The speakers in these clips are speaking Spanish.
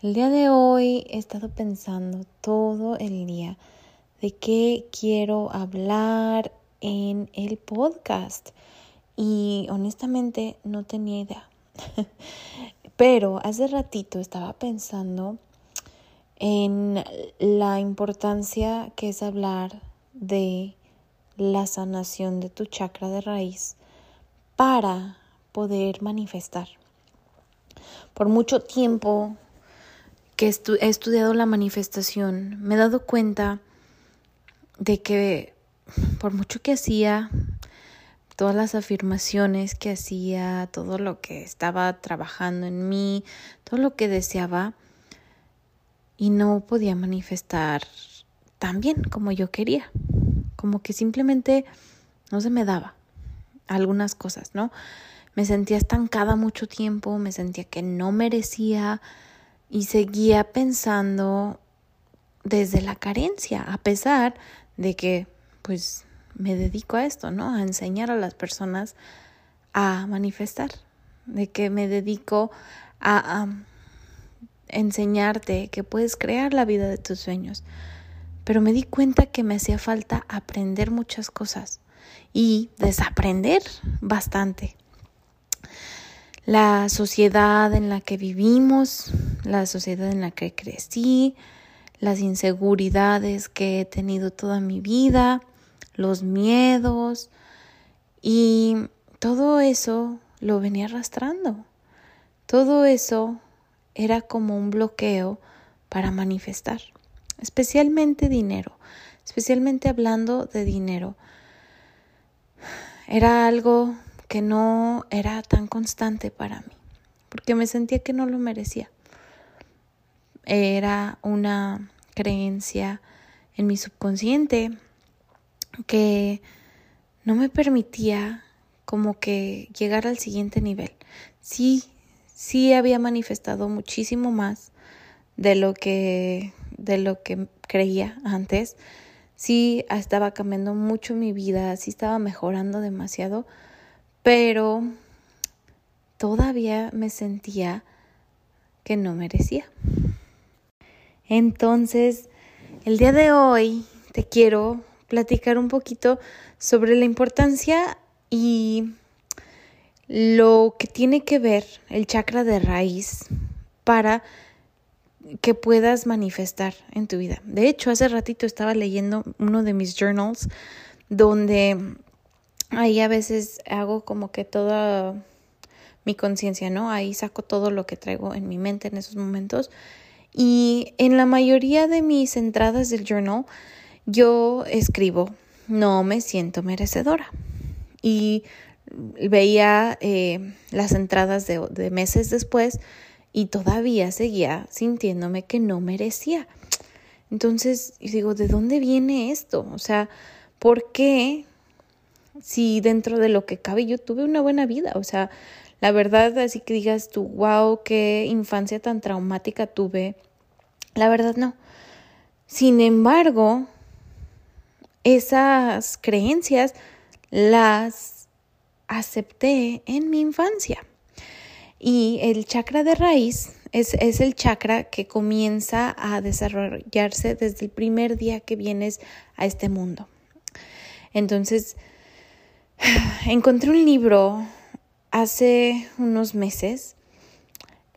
El día de hoy he estado pensando todo el día de qué quiero hablar en el podcast y honestamente no tenía idea. Pero hace ratito estaba pensando en la importancia que es hablar de la sanación de tu chakra de raíz para poder manifestar. Por mucho tiempo que he estudiado la manifestación, me he dado cuenta de que por mucho que hacía, todas las afirmaciones que hacía, todo lo que estaba trabajando en mí, todo lo que deseaba, y no podía manifestar tan bien como yo quería. Como que simplemente no se me daba algunas cosas, ¿no? Me sentía estancada mucho tiempo, me sentía que no merecía, y seguía pensando desde la carencia, a pesar de que pues me dedico a esto, ¿no? A enseñar a las personas a manifestar, de que me dedico a, a enseñarte que puedes crear la vida de tus sueños. Pero me di cuenta que me hacía falta aprender muchas cosas y desaprender bastante la sociedad en la que vivimos, la sociedad en la que crecí, las inseguridades que he tenido toda mi vida, los miedos y todo eso lo venía arrastrando. Todo eso era como un bloqueo para manifestar, especialmente dinero, especialmente hablando de dinero. Era algo que no era tan constante para mí, porque me sentía que no lo merecía. Era una creencia en mi subconsciente que no me permitía como que llegar al siguiente nivel. Sí, sí había manifestado muchísimo más de lo que de lo que creía antes. Sí estaba cambiando mucho mi vida, sí estaba mejorando demasiado, pero todavía me sentía que no merecía. Entonces, el día de hoy te quiero platicar un poquito sobre la importancia y lo que tiene que ver el chakra de raíz para que puedas manifestar en tu vida. De hecho, hace ratito estaba leyendo uno de mis journals donde ahí a veces hago como que toda mi conciencia, ¿no? Ahí saco todo lo que traigo en mi mente en esos momentos. Y en la mayoría de mis entradas del journal, yo escribo, no me siento merecedora. Y veía eh, las entradas de, de meses después y todavía seguía sintiéndome que no merecía. Entonces, digo, ¿de dónde viene esto? O sea, ¿por qué si dentro de lo que cabe yo tuve una buena vida, o sea, la verdad, así que digas tú, wow, qué infancia tan traumática tuve, la verdad no. Sin embargo, esas creencias las acepté en mi infancia. Y el chakra de raíz es, es, el chakra que comienza a desarrollarse desde el primer día que vienes a este mundo. Entonces, encontré un libro hace unos meses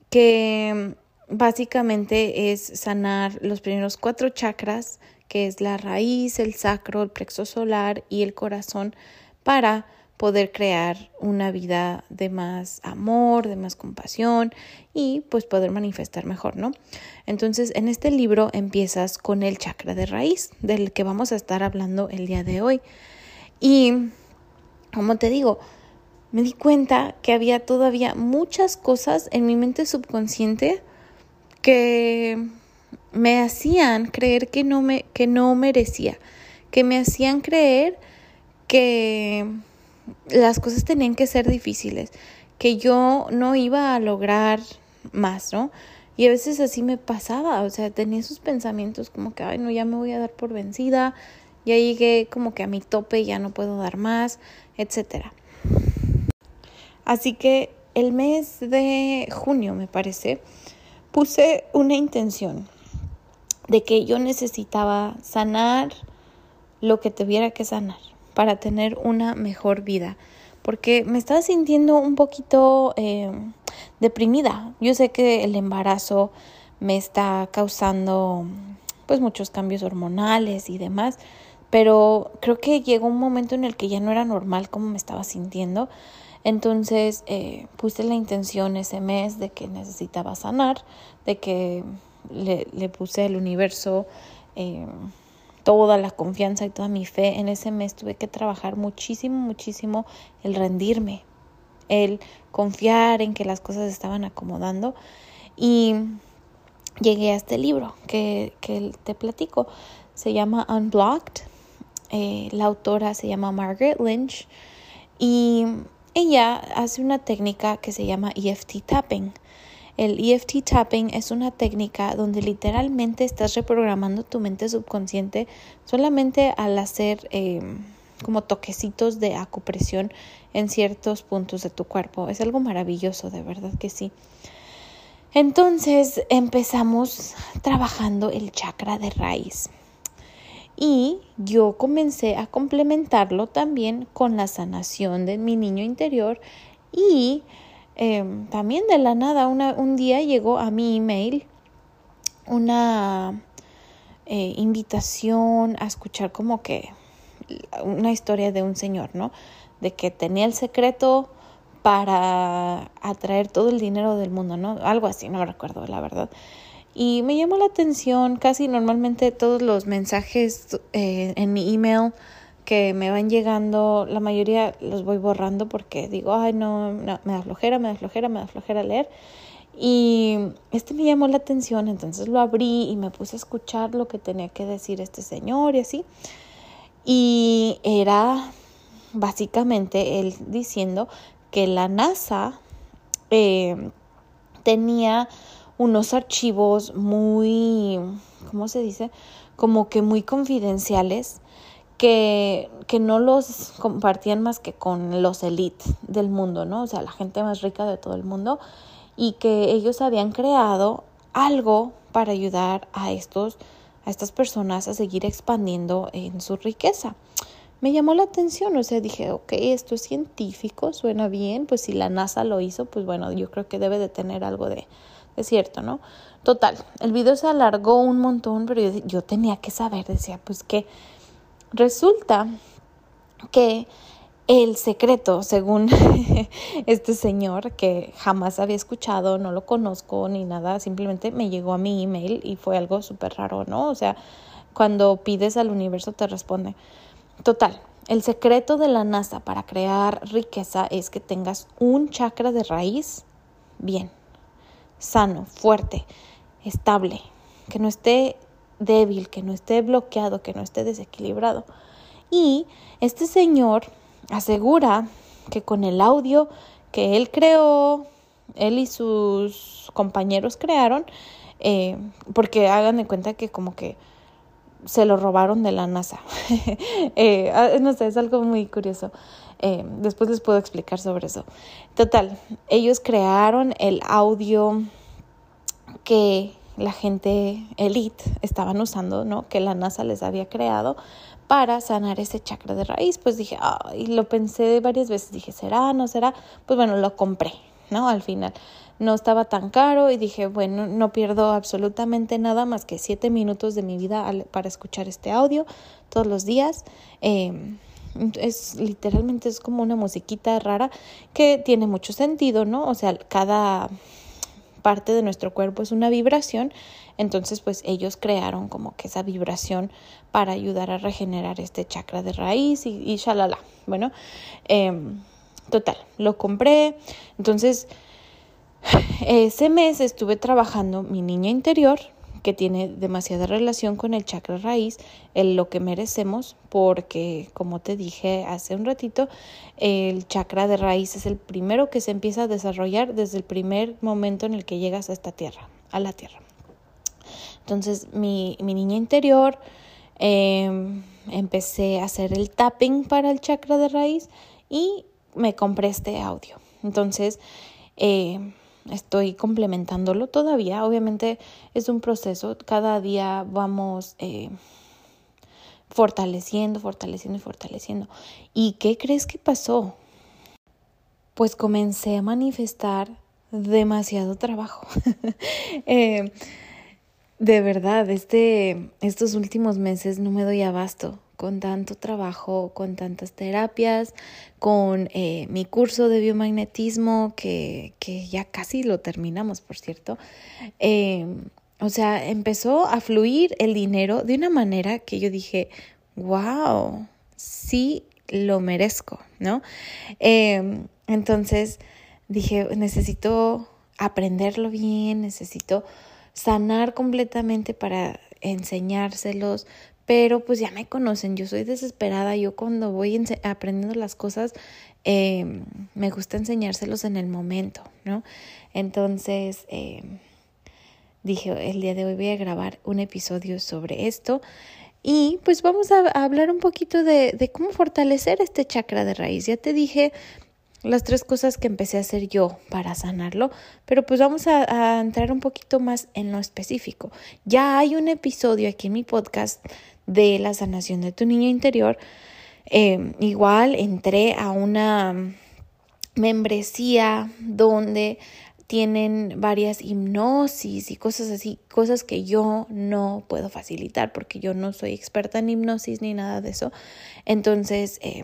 que básicamente es sanar los primeros cuatro chakras, que es la raíz, el sacro, el plexo solar y el corazón, para poder crear una vida de más amor, de más compasión y pues poder manifestar mejor, ¿no? Entonces, en este libro empiezas con el chakra de raíz, del que vamos a estar hablando el día de hoy. Y, como te digo, me di cuenta que había todavía muchas cosas en mi mente subconsciente que me hacían creer que no me que no merecía, que me hacían creer que las cosas tenían que ser difíciles, que yo no iba a lograr más, ¿no? Y a veces así me pasaba, o sea, tenía esos pensamientos como que, ay, no, ya me voy a dar por vencida, ya llegué como que a mi tope, ya no puedo dar más, etcétera. Así que el mes de junio, me parece, puse una intención de que yo necesitaba sanar lo que tuviera que sanar para tener una mejor vida. Porque me estaba sintiendo un poquito eh, deprimida. Yo sé que el embarazo me está causando pues muchos cambios hormonales y demás, pero creo que llegó un momento en el que ya no era normal como me estaba sintiendo. Entonces eh, puse la intención ese mes de que necesitaba sanar, de que le, le puse al universo eh, toda la confianza y toda mi fe. En ese mes tuve que trabajar muchísimo, muchísimo el rendirme, el confiar en que las cosas estaban acomodando. Y llegué a este libro que, que te platico. Se llama Unblocked. Eh, la autora se llama Margaret Lynch. Y ella hace una técnica que se llama EFT tapping. El EFT tapping es una técnica donde literalmente estás reprogramando tu mente subconsciente solamente al hacer em, como toquecitos de acupresión en ciertos puntos de tu cuerpo. Es algo maravilloso, de verdad que sí. Entonces empezamos trabajando el chakra de raíz. Y yo comencé a complementarlo también con la sanación de mi niño interior y Em, también de la nada, un día llegó a mi email una eh, invitación a escuchar como que una historia de un señor, ¿no? De que tenía el secreto para atraer todo el dinero del mundo, ¿no? Algo así, no recuerdo, la verdad. Y me llamó la atención, casi normalmente todos los mensajes eh, en mi email que me van llegando, la mayoría los voy borrando porque digo, ay, no, me da flojera, me da flojera, me da flojera leer. Y este me llamó la atención, entonces lo abrí y me puse a escuchar lo que tenía que decir este señor y así. Y era básicamente él diciendo que la NASA eh, tenía unos archivos muy, ¿cómo se dice? Como que muy confidenciales que, que no los compartían más que con los elites del mundo, ¿no? O sea, la gente más rica de todo el mundo y que ellos habían creado algo para ayudar a estos a estas personas a seguir expandiendo en su riqueza. Me llamó la atención, o sea, dije, ok, esto es científico, suena bien, pues si la NASA lo hizo, pues bueno, yo creo que debe de tener algo de, de cierto, ¿no? Total, el video se alargó un montón, pero yo, yo tenía que saber, decía, pues que Resulta que el secreto, según este señor que jamás había escuchado, no lo conozco ni nada, simplemente me llegó a mi email y fue algo súper raro, ¿no? O sea, cuando pides al universo te responde. Total, el secreto de la NASA para crear riqueza es que tengas un chakra de raíz bien, sano, fuerte, estable, que no esté débil, que no esté bloqueado, que no esté desequilibrado. Y este señor asegura que con el audio que él creó, él y sus compañeros crearon, eh, porque hagan de cuenta que como que se lo robaron de la NASA. Eh, ah, no sé, es algo muy curioso. Eh, después les puedo explicar sobre eso. Total, ellos crearon el audio que la gente elite estaban usando, ¿no? Que la NASA les había creado para sanar ese chakra de raíz. Pues dije, y lo pensé varias veces, dije, ¿será? ¿No será? Pues bueno, lo compré, ¿no? Al final. no estaba tan caro y dije, bueno, no pierdo absolutamente nada más que siete minutos de mi vida para escuchar este audio todos los días. Em, es literalmente es como una musiquita rara que tiene mucho sentido, ¿no? O sea, cada parte de nuestro cuerpo es una vibración, entonces pues ellos crearon como que esa vibración para ayudar a regenerar este chakra de raíz y, y shalala. Bueno, em, total, lo compré, entonces ese mes estuve trabajando mi niña interior, que tiene demasiada relación con el chakra raíz, el lo que merecemos, porque como te dije hace un ratito, el chakra de raíz es el primero que se empieza a desarrollar desde el primer momento en el que llegas a esta tierra, a la tierra. Entonces mi, mi niña interior, em, empecé a hacer el tapping para el chakra de raíz y me compré este audio. Entonces, eh, estoy complementándolo todavía. Obviamente es un proceso. Cada día vamos eh, fortaleciendo, fortaleciendo y fortaleciendo. ¿Y qué crees que pasó? Pues comencé a manifestar demasiado trabajo. Eh, de verdad, este, estos últimos meses no me doy abasto con tanto trabajo, con tantas terapias, con eh, mi curso de biomagnetismo, que, que, ya casi lo terminamos, por cierto. Em, o sea, empezó a fluir el dinero de una manera que yo dije, wow, sí lo merezco, ¿no? Em, entonces dije, necesito aprenderlo bien, necesito sanar completamente para enseñárselos, pero pues ya me conocen, yo soy desesperada, yo cuando voy aprendiendo las cosas em, me gusta enseñárselos en el momento, ¿no? Entonces em, dije, el día de hoy voy a grabar un episodio sobre esto y pues vamos a, hablar un poquito de, de cómo fortalecer este chakra de raíz. Ya te dije las tres cosas que empecé a hacer yo para sanarlo, pero pues vamos a, entrar un poquito más en lo específico. Ya hay un episodio aquí en mi podcast de la sanación de tu niño interior. Eh, igual entré a una membresía donde tienen varias hipnosis y cosas así, cosas que yo no puedo facilitar porque yo no soy experta en hipnosis ni nada de eso. Entonces, eh,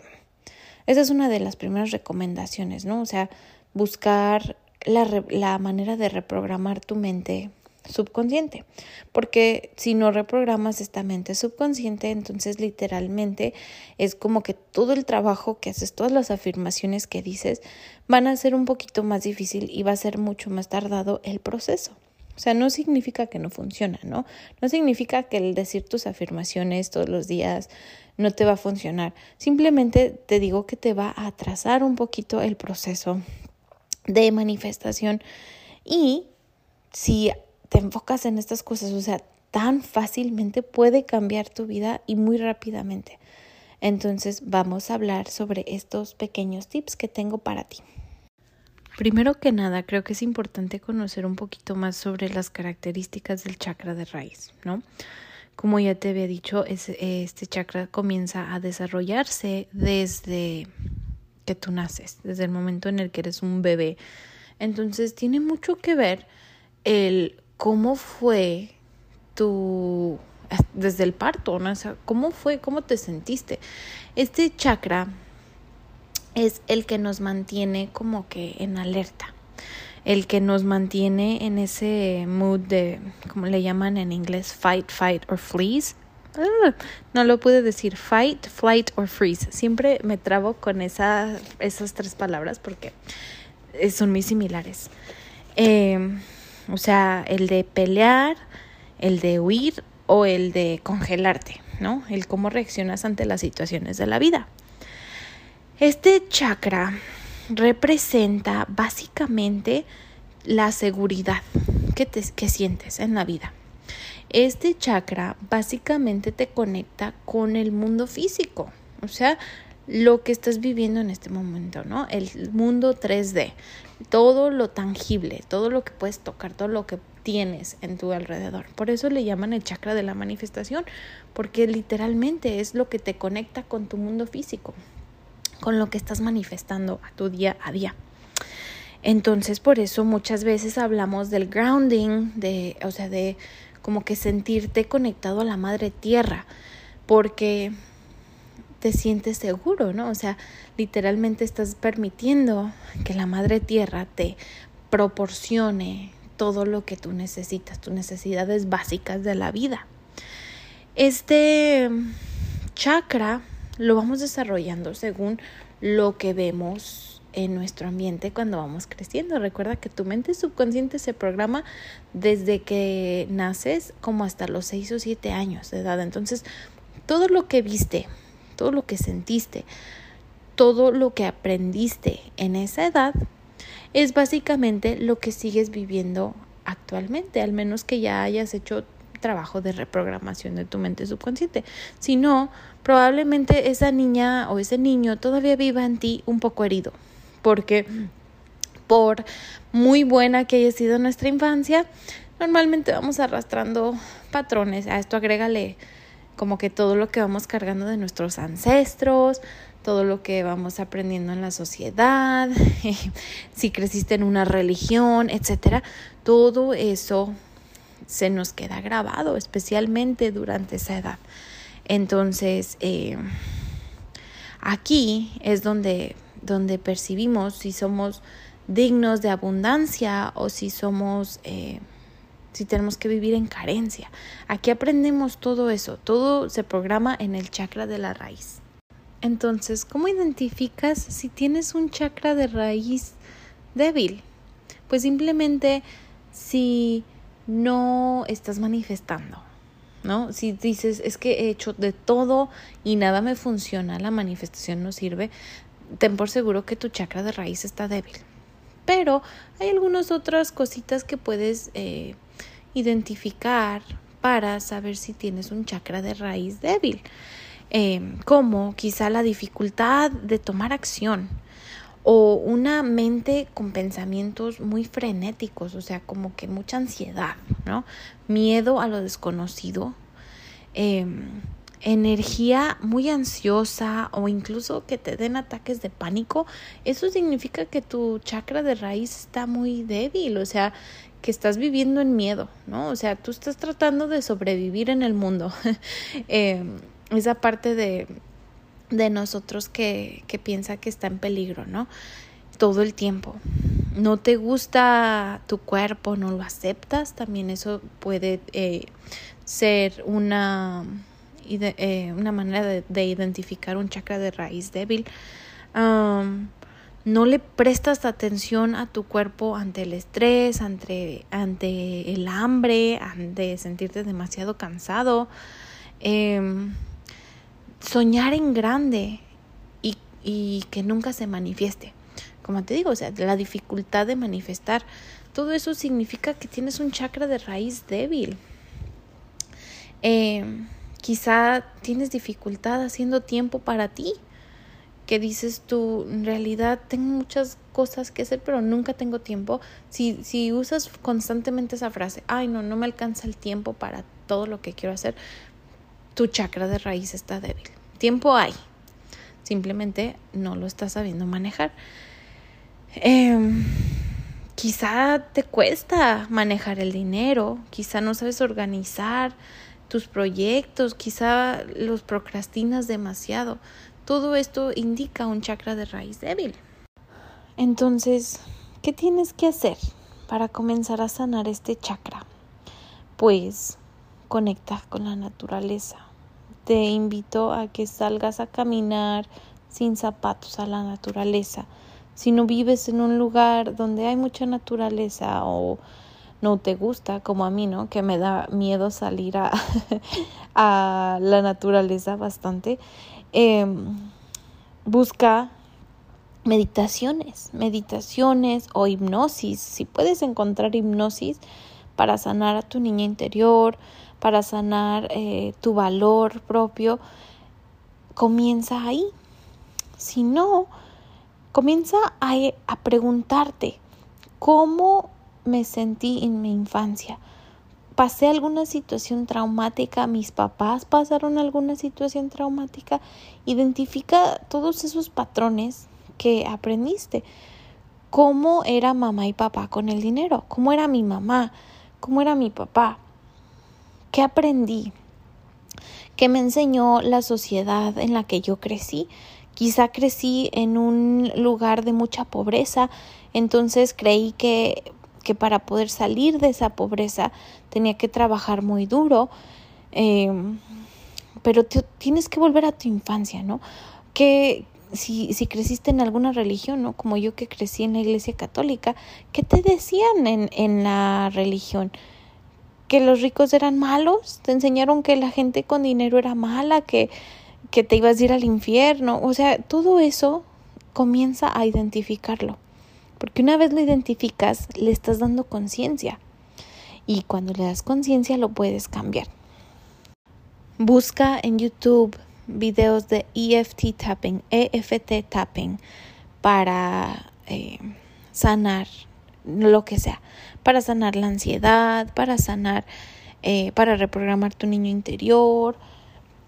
esa es una de las primeras recomendaciones, ¿no? O sea, buscar la, la manera de reprogramar tu mente subconsciente, porque si no reprogramas esta mente subconsciente, entonces literalmente es como que todo el trabajo que haces, todas las afirmaciones que dices, van a ser un poquito más difícil y va a ser mucho más tardado el proceso. O sea, no significa que no funciona, ¿no? No significa que el decir tus afirmaciones todos los días no te va a funcionar. Simplemente te digo que te va a atrasar un poquito el proceso de manifestación y si te enfocas en estas cosas, o sea, tan fácilmente puede cambiar tu vida y muy rápidamente. Entonces vamos a hablar sobre estos pequeños tips que tengo para ti. Primero que nada, creo que es importante conocer un poquito más sobre las características del chakra de raíz, ¿no? Como ya te había dicho, este chakra comienza a desarrollarse desde que tú naces, desde el momento en el que eres un bebé. Entonces tiene mucho que ver el cómo fue tu desde el parto, ¿no? O sea, cómo fue, cómo te sentiste. Este chakra es el que nos mantiene como que en alerta, el que nos mantiene en ese mood de, como le llaman en inglés, fight, fight or freeze. Ah, no lo pude decir, fight, flight or freeze. Siempre me trabo con esa, esas tres palabras porque son muy similares. Em, o sea, el de pelear, el de huir o el de congelarte, ¿no? El cómo reaccionas ante las situaciones de la vida. Este chakra representa básicamente la seguridad que, te, sientes en la vida. Este chakra básicamente te conecta con el mundo físico, o sea, lo que estás viviendo en este momento, ¿no? El mundo 3D, todo lo tangible, todo lo que puedes tocar, todo lo que tienes en tu alrededor. Por eso le llaman el chakra de la manifestación, porque literalmente es lo que te conecta con tu mundo físico con lo que estás manifestando a tu día a día. Entonces, por eso muchas veces hablamos del grounding, de, o sea, de como que sentirte conectado a la madre tierra, porque te sientes seguro, ¿no? O sea, literalmente estás permitiendo que la madre tierra te proporcione todo lo que tú necesitas, tus necesidades básicas de la vida. Este chakra lo vamos desarrollando según lo que vemos en nuestro ambiente cuando vamos creciendo. Recuerda que tu mente subconsciente se programa desde que naces como hasta los 6 o 7 años de edad. Entonces, todo lo que viste, todo lo que sentiste, todo lo que aprendiste en esa edad es básicamente lo que sigues viviendo actualmente, al menos que ya hayas hecho trabajo de reprogramación de tu mente subconsciente. Si no, probablemente esa niña o ese niño todavía viva en ti un poco herido, porque por muy buena que haya sido nuestra infancia, normalmente vamos arrastrando patrones. A esto agrégale como que todo lo que vamos cargando de nuestros ancestros, todo lo que vamos aprendiendo en la sociedad, si creciste en una religión, etcétera, todo eso se nos queda grabado, especialmente durante esa edad. Entonces, eh, aquí es donde, donde percibimos si somos dignos de abundancia o si somos, eh, si tenemos que vivir en carencia. Aquí aprendemos todo eso, todo se programa en el chakra de la raíz. Entonces, ¿cómo identificas si tienes un chakra de raíz débil? Pues simplemente si no estás manifestando, ¿no? Si dices, es que he hecho de todo y nada me funciona, la manifestación no sirve, ten por seguro que tu chakra de raíz está débil. Pero hay algunas otras cositas que puedes eh, identificar para saber si tienes un chakra de raíz débil, eh, como quizá la dificultad de tomar acción o una mente con pensamientos muy frenéticos, o sea, como que mucha ansiedad, ¿no? Miedo a lo desconocido, em, energía muy ansiosa o incluso que te den ataques de pánico, eso significa que tu chakra de raíz está muy débil, o sea, que estás viviendo en miedo, ¿no? O sea, tú estás tratando de sobrevivir en el mundo. Em, esa parte de de nosotros que, que piensa que está en peligro, ¿no? Todo el tiempo. No te gusta tu cuerpo, no lo aceptas, también eso puede eh, ser una, eh, una manera de, identificar un chakra de raíz débil. no le prestas atención a tu cuerpo ante el estrés, ante, ante el hambre, ante sentirte demasiado cansado. Eh, soñar en grande y, y que nunca se manifieste. Como te digo, o sea, la dificultad de manifestar, todo eso significa que tienes un chakra de raíz débil. Eh, quizá tienes dificultad haciendo tiempo para ti, que dices tú, en realidad tengo muchas cosas que hacer, pero nunca tengo tiempo. Si, si usas constantemente esa frase, ay, no, no me alcanza el tiempo para todo lo que quiero hacer, tu chakra de raíz está débil. Tiempo hay, simplemente no lo estás sabiendo manejar. Em, quizá te cuesta manejar el dinero, quizá no sabes organizar tus proyectos, quizá los procrastinas demasiado. Todo esto indica un chakra de raíz débil. Entonces, ¿qué tienes que hacer para comenzar a sanar este chakra? Pues conecta con la naturaleza te invito a que salgas a caminar sin zapatos a la naturaleza. Si no vives en un lugar donde hay mucha naturaleza o no te gusta, como a mí, ¿no? Que me da miedo salir a, la naturaleza bastante. Em, busca meditaciones, meditaciones o hipnosis. Si puedes encontrar hipnosis para sanar a tu niña interior, para sanar eh, tu valor propio, comienza ahí. Si no, comienza a, a preguntarte cómo me sentí en mi infancia. ¿Pasé alguna situación traumática? ¿Mis papás pasaron alguna situación traumática? Identifica todos esos patrones que aprendiste. cómo era mamá y papá con el dinero, cómo era mi mamá, cómo era mi papá, qué aprendí, qué me enseñó la sociedad en la que yo crecí. Quizá crecí en un lugar de mucha pobreza, entonces creí que, que para poder salir de esa pobreza tenía que trabajar muy duro. Em, pero tienes que volver a tu infancia, ¿no? Que si, si creciste en alguna religión, ¿no? Como yo que crecí en la iglesia católica, ¿qué te decían en, en la religión? ¿Que los ricos eran malos? ¿Te enseñaron que la gente con dinero era mala? ¿Que, que te ibas a ir al infierno? O sea, todo eso comienza a identificarlo. Porque una vez lo identificas, le estás dando conciencia. Y cuando le das conciencia, lo puedes cambiar. Busca en YouTube videos de EFT tapping, EFT tapping, para eh, sanar lo que sea, para sanar la ansiedad, para sanar, eh, para reprogramar tu niño interior,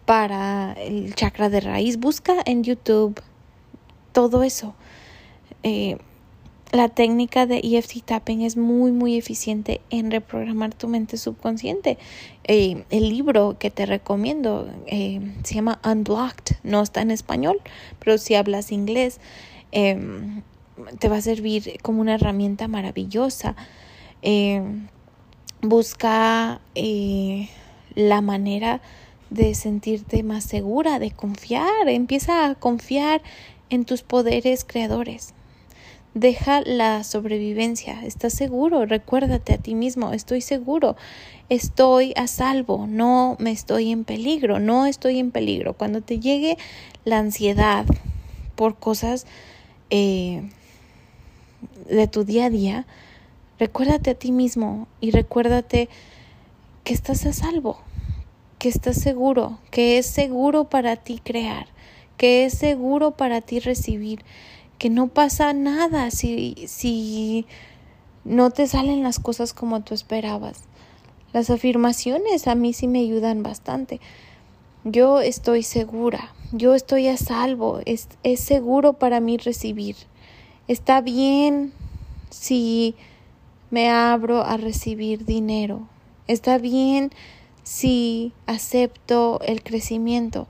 para el chakra de raíz. Busca en YouTube todo eso. Eh, la técnica de EFT tapping es muy muy eficiente en reprogramar tu mente subconsciente. Eh, el libro que te recomiendo se llama Unblocked, no está en español, pero si hablas inglés em, te va a servir como una herramienta maravillosa. Em, busca eh, la manera de sentirte más segura, de confiar, empieza a confiar en tus poderes creadores Deja la sobrevivencia. ¿Estás seguro? Recuérdate a ti mismo. Estoy seguro. Estoy a salvo. No me estoy en peligro. No estoy en peligro. Cuando te llegue la ansiedad por cosas eh, de tu día a día, recuérdate a ti mismo y recuérdate que estás a salvo, que estás seguro, que es seguro para ti crear, que es seguro para ti recibir, que no pasa nada si, si no te salen las cosas como tú esperabas. Las afirmaciones a mí sí me ayudan bastante. Yo estoy segura, yo estoy a salvo, es, es seguro para mí recibir. Está bien si me abro a recibir dinero. Está bien si acepto el crecimiento.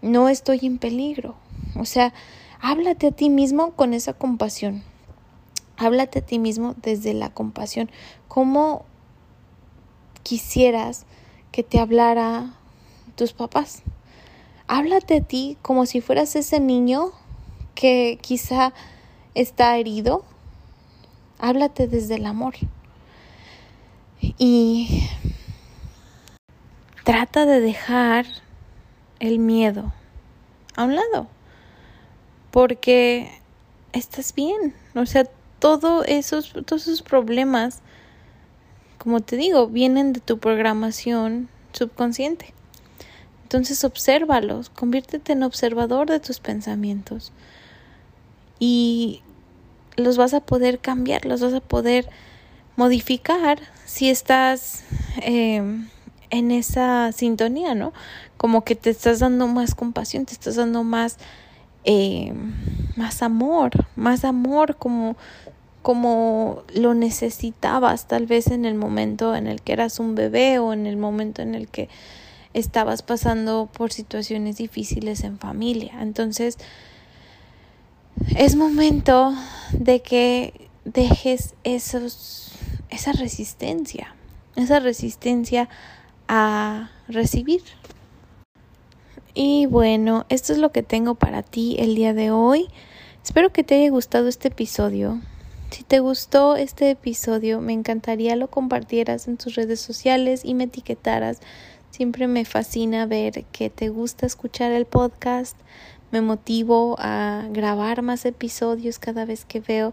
No estoy en peligro. O sea, Háblate a ti mismo con esa compasión. Háblate a ti mismo desde la compasión. ¿Cómo quisieras que te hablara tus papás? Háblate a ti como si fueras ese niño que quizá está herido. Háblate desde el amor. Y trata de dejar el miedo a un lado porque estás bien. O sea, todo esos, todos esos problemas, como te digo, vienen de tu programación subconsciente. Entonces, obsérvalos, conviértete en observador de tus pensamientos y los vas a poder cambiar, los vas a poder modificar si estás em, en esa sintonía, ¿no? Como que te estás dando más compasión, te estás dando más eh, más amor, más amor como, como lo necesitabas tal vez en el momento en el que eras un bebé o en el momento en el que estabas pasando por situaciones difíciles en familia. Entonces, es momento de que dejes esa resistencia, esa resistencia a recibir, y bueno, esto es lo que tengo para ti el día de hoy. Espero que te haya gustado este episodio. Si te gustó este episodio, me encantaría lo compartieras en tus redes sociales y me etiquetaras. Siempre me fascina ver que te gusta escuchar el podcast. Me motivo a grabar más episodios cada vez que veo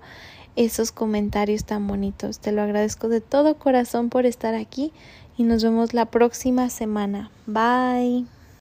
esos comentarios tan bonitos. Te lo agradezco de todo corazón por estar aquí y nos vemos la próxima semana. Bye.